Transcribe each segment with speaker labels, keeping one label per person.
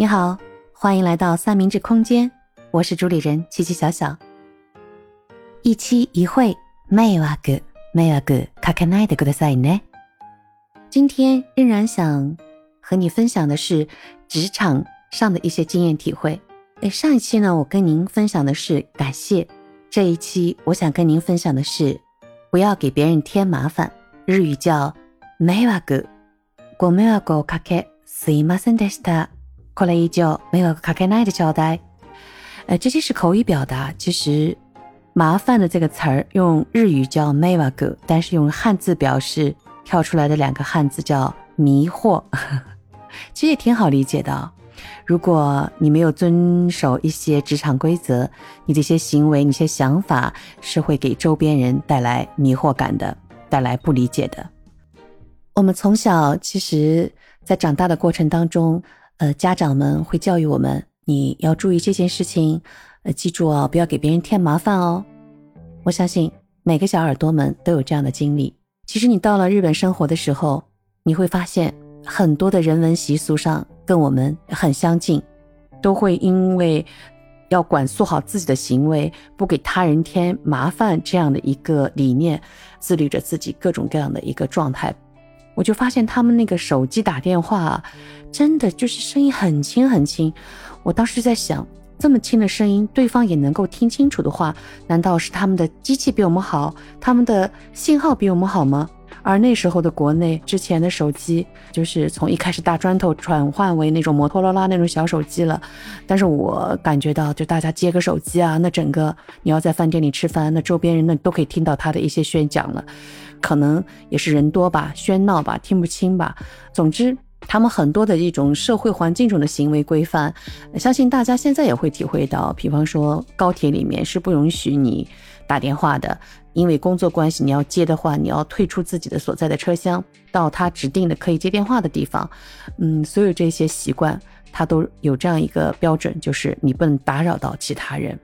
Speaker 1: 你好，欢迎来到三明治空间，我是主理人七七小小。一期一会，迷惑迷惑かけないでくださいね。今天仍然想和你分享的是职场上的一些经验体会。诶，上一期呢，我跟您分享的是感谢，这一期我想跟您分享的是不要给别人添麻烦。日语叫迷惑。ご迷惑をかけすいませんでした。 これ以上迷惑かけないでちょうだい。呃，这些是口语表达。其实，麻烦的这个词儿用日语叫迷惑，但是用汉字表示跳出来的两个汉字叫迷惑。其实也挺好理解的。如果你没有遵守一些职场规则，你这些行为、你些想法是会给周边人带来迷惑感的，带来不理解的。我们从小其实，在长大的过程当中。 呃，家长们会教育我们，你要注意这件事情，呃，记住哦，不要给别人添麻烦哦。我相信每个小耳朵们都有这样的经历。其实你到了日本生活的时候，你会发现很多的人文习俗上跟我们很相近，都会因为要管束好自己的行为，不给他人添麻烦这样的一个理念，自律着自己各种各样的一个状态。我就发现他们那个手机打电话，真的就是声音很轻很轻。我当时在想，这么轻的声音，对方也能够听清楚的话，难道是他们的机器比我们好，他们的信号比我们好吗？而那时候的国内，之前的手机就是从一开始大砖头转换为那种摩托罗拉那种小手机了。但是我感觉到，就大家接个手机啊，那整个你要在饭店里吃饭，那周边人那都可以听到他的一些宣讲了。可能也是人多吧，喧闹吧，听不清吧。总之，他们很多的一种社会环境中的行为规范，相信大家现在也会体会到。比方说，高铁里面是不允许你打电话的，因为工作关系，你要接的话，你要退出自己的所在的车厢，到他指定的可以接电话的地方。嗯，所有这些习惯，他都有这样一个标准，就是你不能打扰到其他人。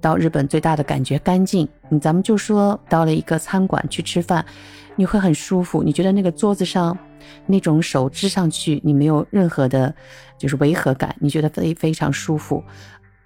Speaker 1: 到日本最大的感觉干净，你咱们就说到了一个餐馆去吃饭，你会很舒服，你觉得那个桌子上那种手支上去，你没有任何的，就是违和感，你觉得非非常舒服。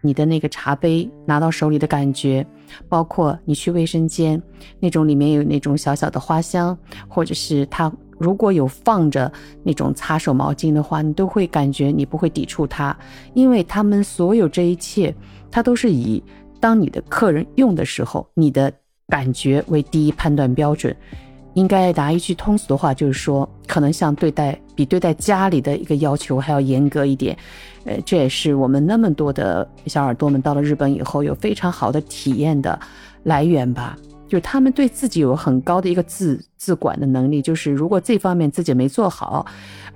Speaker 1: 你的那个茶杯拿到手里的感觉，包括你去卫生间那种里面有那种小小的花香，或者是它如果有放着那种擦手毛巾的话，你都会感觉你不会抵触它，因为他们所有这一切，它都是以。当你的客人用的时候，你的感觉为第一判断标准，应该拿一句通俗的话，就是说，可能像对待比对待家里的一个要求还要严格一点。呃，这也是我们那么多的小耳朵们到了日本以后有非常好的体验的来源吧。就是他们对自己有很高的一个自自管的能力，就是如果这方面自己没做好，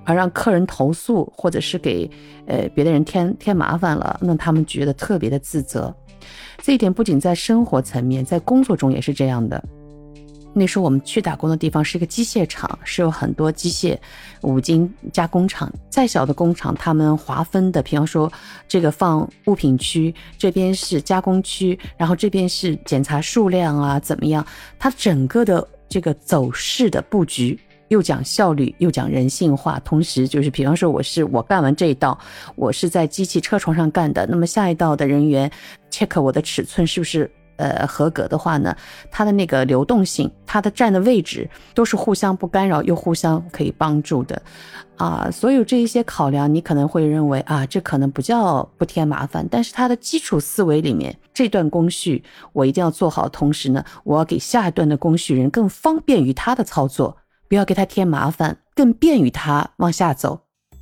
Speaker 1: 而让客人投诉或者是给呃别的人添添麻烦了，那他们觉得特别的自责。这一点不仅在生活层面，在工作中也是这样的。那时候我们去打工的地方是一个机械厂，是有很多机械五金加工厂。再小的工厂，他们划分的，比方说这个放物品区，这边是加工区，然后这边是检查数量啊，怎么样？它整个的这个走势的布局。又讲效率，又讲人性化，同时就是，比方说，我是我干完这一道，我是在机器车床上干的，那么下一道的人员 check 我的尺寸是不是呃合格的话呢？它的那个流动性，它的站的位置都是互相不干扰，又互相可以帮助的，啊，所有这一些考量，你可能会认为啊，这可能不叫不添麻烦，但是它的基础思维里面，这段工序我一定要做好，同时呢，我要给下一段的工序人更方便于他的操作。不要给他添麻烦，更便于他往下走。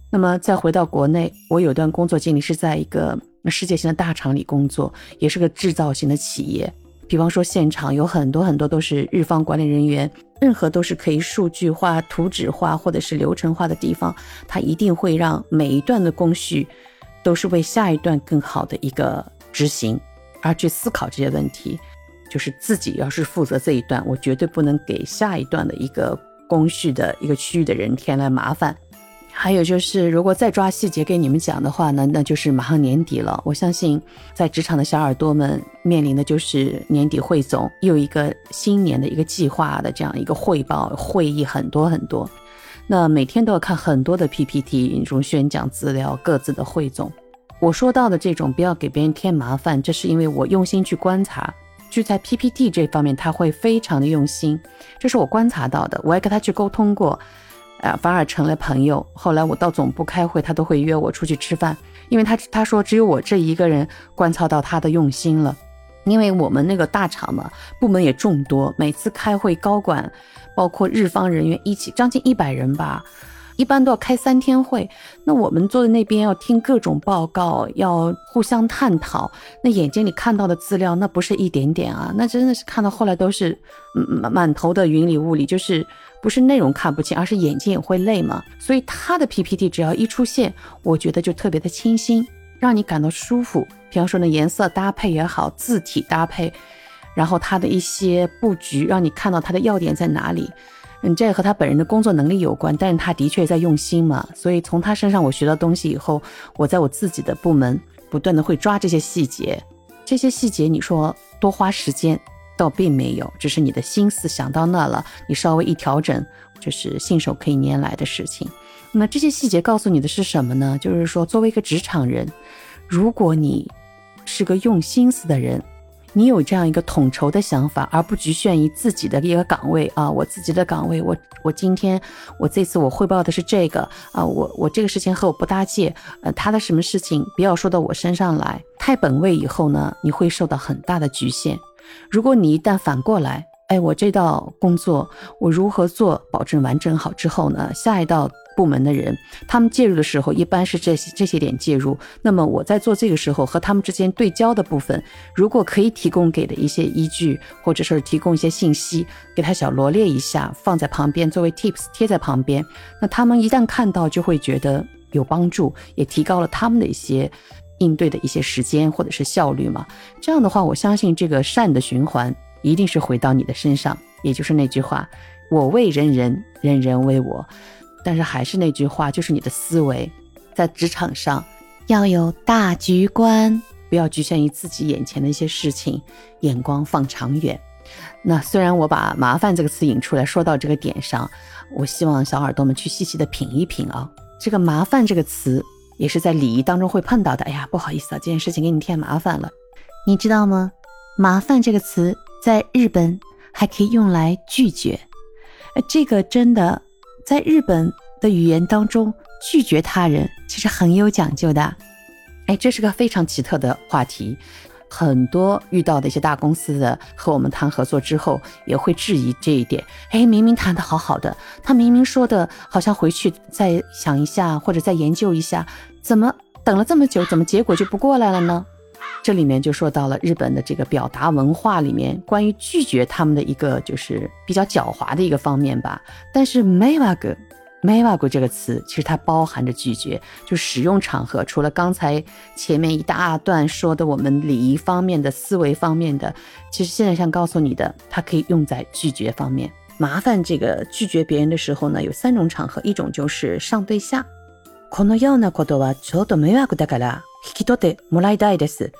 Speaker 1: 那么再回到国内，我有段工作经历是在一个那世界性的大厂里工作，也是个制造型的企业。比方说，现场有很多很多都是日方管理人员，任何都是可以数据化、图纸化或者是流程化的地方，他一定会让每一段的工序都是为下一段更好的一个执行而去思考这些问题。就是自己要是负责这一段，我绝对不能给下一段的一个。工序的一个区域的人添来麻烦，还有就是，如果再抓细节给你们讲的话呢，那就是马上年底了。我相信，在职场的小耳朵们面临的就是年底汇总，又一个新年的一个计划的这样一个汇报会议很多很多。那每天都要看很多的 PPT，那种宣讲资料、各自的汇总。我说到的这种，不要给别人添麻烦，这是因为我用心去观察，就在 PPT 这方面，他会非常的用心，这是我观察到的。我也跟他去沟通过，啊，反而成了朋友。后来我到总部开会，他都会约我出去吃饭，因为他他说只有我这一个人观察到他的用心了。因为我们那个大厂嘛，部门也众多，每次开会，高管包括日方人员一起，将近一百人吧，一般都要开三天会。那我们坐在那边要听各种报告，要互相探讨。那眼睛里看到的资料，那不是一点点啊，那真的是看到后来都是满满头的云里雾里，就是不是内容看不清，而是眼睛也会累嘛。所以他的 PPT 只要一出现，我觉得就特别的清新。让你感到舒服，比方说呢，颜色搭配也好，字体搭配，然后他的一些布局，让你看到他的要点在哪里。嗯，这和他本人的工作能力有关，但是他的确在用心嘛。所以从他身上我学到东西以后，我在我自己的部门不断的会抓这些细节。这些细节你说多花时间，倒并没有，只是你的心思想到那了，你稍微一调整，就是信手可以拈来的事情。那这些细节告诉你的是什么呢？就是说，作为一个职场人，如果你是个用心思的人，你有这样一个统筹的想法，而不局限于自己的一个岗位啊，我自己的岗位，我我今天我这次我汇报的是这个啊，我我这个事情和我不搭界，呃，他的什么事情不要说到我身上来，太本位以后呢，你会受到很大的局限。如果你一旦反过来，哎，我这道工作我如何做，保证完整好之后呢，下一道。部门的人，他们介入的时候，一般是这些这些点介入。那么我在做这个时候和他们之间对焦的部分，如果可以提供给的一些依据，或者是提供一些信息，给他小罗列一下，放在旁边作为 tips 贴在旁边。那他们一旦看到，就会觉得有帮助，也提高了他们的一些应对的一些时间或者是效率嘛。这样的话，我相信这个善的循环一定是回到你的身上。也就是那句话：我为人人，人人为我。但是还是那句话，就是你的思维，在职场上要有大局观，不要局限于自己眼前的一些事情，眼光放长远。那虽然我把“麻烦”这个词引出来，说到这个点上，我希望小耳朵们去细细的品一品啊。这个“麻烦”这个词也是在礼仪当中会碰到的。哎呀，不好意思啊，这件事情给你添麻烦了，你知道吗？“麻烦”这个词在日本还可以用来拒绝，这个真的。在日本的语言当中，拒绝他人其实很有讲究的。哎，这是个非常奇特的话题。很多遇到的一些大公司的和我们谈合作之后，也会质疑这一点。哎，明明谈的好好的，他明明说的好像回去再想一下，或者再研究一下，怎么等了这么久，怎么结果就不过来了呢？这里面就说到了日本的这个表达文化里面，关于拒绝他们的一个就是比较狡猾的一个方面吧。但是 “meiwaku” “meiwaku” 这个词其实它包含着拒绝，就使用场合除了刚才前面一大段说的我们礼仪方面的思维方面的，其实现在想告诉你的，它可以用在拒绝方面。麻烦这个拒绝别人的时候呢，有三种场合，一种就是上对下。このようなことはちょっと迷惑だから引き取ってもらいたいです。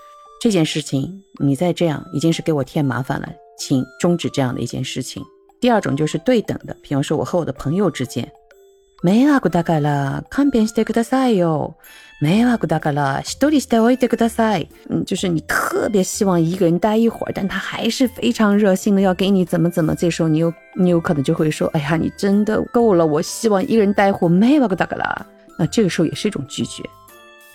Speaker 1: 这件事情你再这样已经是给我添麻烦了，请终止这样的一件事情。第二种就是对等的，比方说我和我的朋友之间，迷惑だから勘弁してくださいよ。迷惑だから一人しておいてください。嗯，就是你特别希望一个人待一会儿，但他还是非常热心的要给你怎么怎么。这时候你有你有可能就会说，哎呀，你真的够了，我希望一个人待会儿。迷惑だから， 那这个时候也是一种拒绝。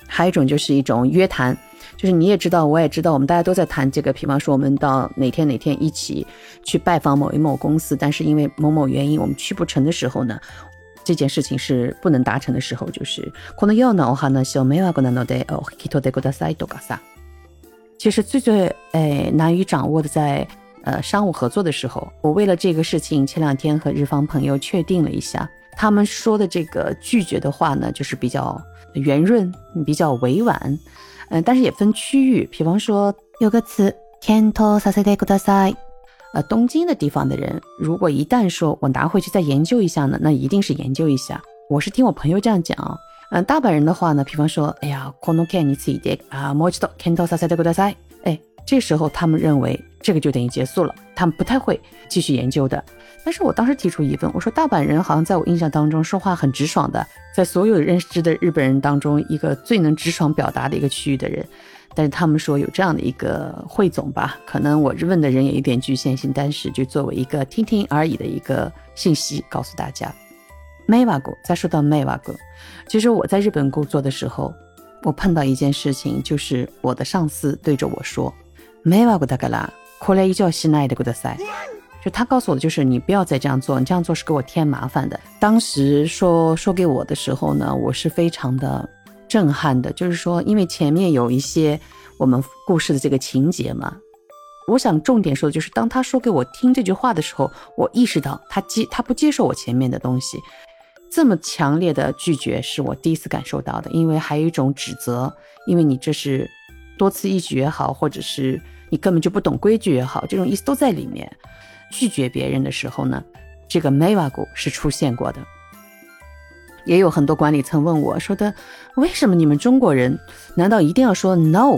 Speaker 1: 还有一种就是一种约谈。就是你也知道，我也知道，我们大家都在谈这个。比方说，我们到哪天哪天一起去拜访某一某公司，但是因为某某原因我们去不成的时候呢，这件事情是不能达成的时候，就是可能要呢，我哈呢小没有过那诺的哦。其实最最诶难以掌握的，在呃商务合作的时候，我为了这个事情，前两天和日方朋友确定了一下，他们说的这个拒绝的话呢，就是比较圆润，比较委婉。嗯，但是也分区域，比方说有个词“天托萨塞德古达塞”，呃，东京的地方的人，如果一旦说我拿回去再研究一下呢，那一定是研究一下。我是听我朋友这样讲，嗯，大阪人的话呢，比方说，哎呀，この件について啊、もう一度検討させてください。哎，这时候他们认为 这个就等于结束了，他们不太会继续研究的。但是我当时提出疑问，我说大阪人好像在我印象当中说话很直爽的，在所有认识的日本人当中，一个最能直爽表达的一个区域的人。但是他们说有这样的一个汇总吧，可能我问的人也有点局限性，但是就作为一个听听而已的一个信息告诉大家。梅瓦谷，再说到梅瓦谷，其实我在日本工作的时候，我碰到一件事情，就是我的上司对着我说：“梅瓦谷大过来一觉西奈的古德塞。”就他告诉我的就是你不要再这样做，你这样做是给我添麻烦的。当时说说给我的时候呢，我是非常的震撼的，就是说因为前面有一些我们故事的这个情节嘛，我想重点说的就是当他说给我听这句话的时候，我意识到他接他不接受我前面的东西，这么强烈的拒绝是我第一次感受到的，因为还有一种指责，因为你这是多此一举也好，或者是你根本就不懂规矩也好，这种意思都在里面。拒绝别人的时候呢，这个 m 瓦 w 是出现过的。也有很多管理层问我说的，为什么你们中国人难道一定要说 no，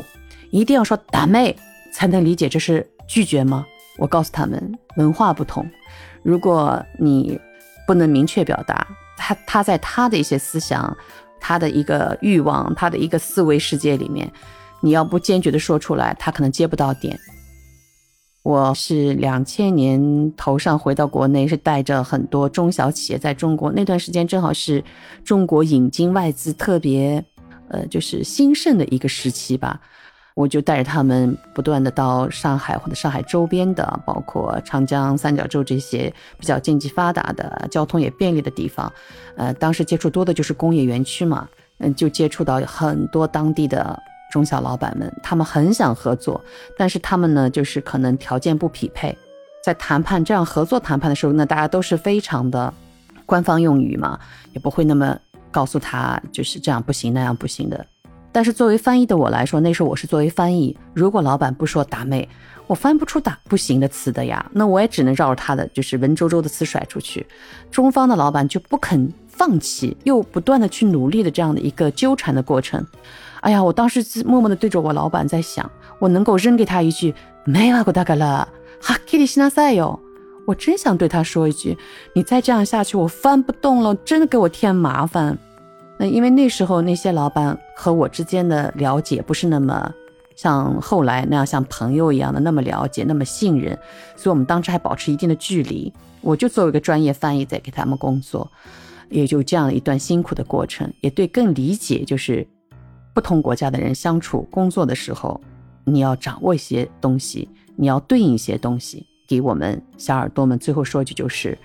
Speaker 1: 一定要说打妹才能理解这是拒绝吗？我告诉他们，文化不同，如果你不能明确表达，他他在他的一些思想、他的一个欲望、他的一个思维世界里面，你要不坚决的说出来，他可能接不到点。我是两千年头上回到国内，是带着很多中小企业在中国那段时间，正好是中国引进外资特别，呃，就是兴盛的一个时期吧。我就带着他们不断的到上海或者上海周边的，包括长江三角洲这些比较经济发达的、交通也便利的地方。呃，当时接触多的就是工业园区嘛，嗯，就接触到很多当地的。中小老板们，他们很想合作，但是他们呢，就是可能条件不匹配。在谈判这样合作谈判的时候那，大家都是非常的官方用语嘛，也不会那么告诉他就是这样不行那样不行的。但是作为翻译的我来说，那时候我是作为翻译，如果老板不说打妹，我翻不出打不行的词的呀，那我也只能绕着他的就是文绉绉的词甩出去。中方的老板就不肯放弃，又不断的去努力的这样的一个纠缠的过程。哎呀，我当时默默地对着我老板在想，我能够扔给他一句“没瓦过大概了，哈基里西纳塞哟”，我真想对他说一句：“你再这样下去，我翻不动了，真的给我添麻烦。”那因为那时候那些老板和我之间的了解不是那么像后来那样像朋友一样的那么了解、那么信任，所以我们当时还保持一定的距离。我就作为一个专业翻译在给他们工作，也就这样一段辛苦的过程，也对更理解就是。不同国家的人相处工作的时候，你要掌握一些东西，你要对应一些东西。给我们小耳朵们最后说一句，就是，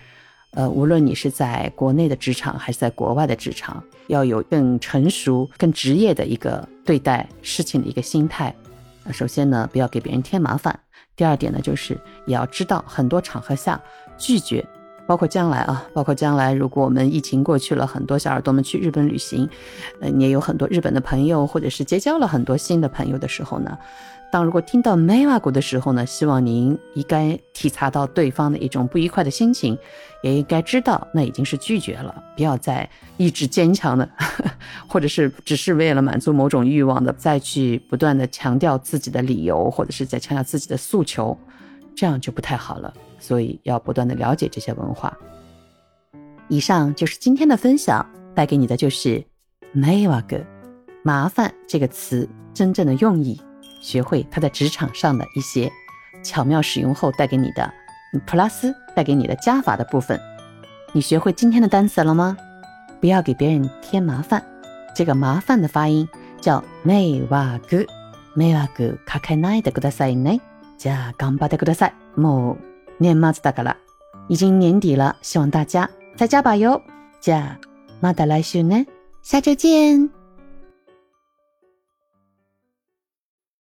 Speaker 1: 呃，无论你是在国内的职场还是在国外的职场，要有更成熟、更职业的一个对待事情的一个心态。首先呢，不要给别人添麻烦；第二点呢，就是也要知道很多场合下拒绝。包括将来啊，包括将来，如果我们疫情过去了，很多小耳朵们去日本旅行，呃，你也有很多日本的朋友，或者是结交了很多新的朋友的时候呢，当如果听到梅瓦谷的时候呢，希望您应该体察到对方的一种不愉快的心情，也应该知道那已经是拒绝了，不要再意志坚强的，或者是只是为了满足某种欲望的，再去不断的强调自己的理由，或者是在强调自己的诉求，这样就不太好了。所以要不断的了解这些文化。以上就是今天的分享，带给你的就是“没瓦格”麻烦这个词真正的用意，学会它在职场上的一些巧妙使用后带给你的 plus 带给你的加法的部分。你学会今天的单词了吗？不要给别人添麻烦，这个麻烦的发音叫“没瓦格”，没瓦格卡开奈的くださいね。じゃあ頑張ってください。もう。年末だから。已经年底了，希望大家再加把油。じゃあまた来週ね。下周见。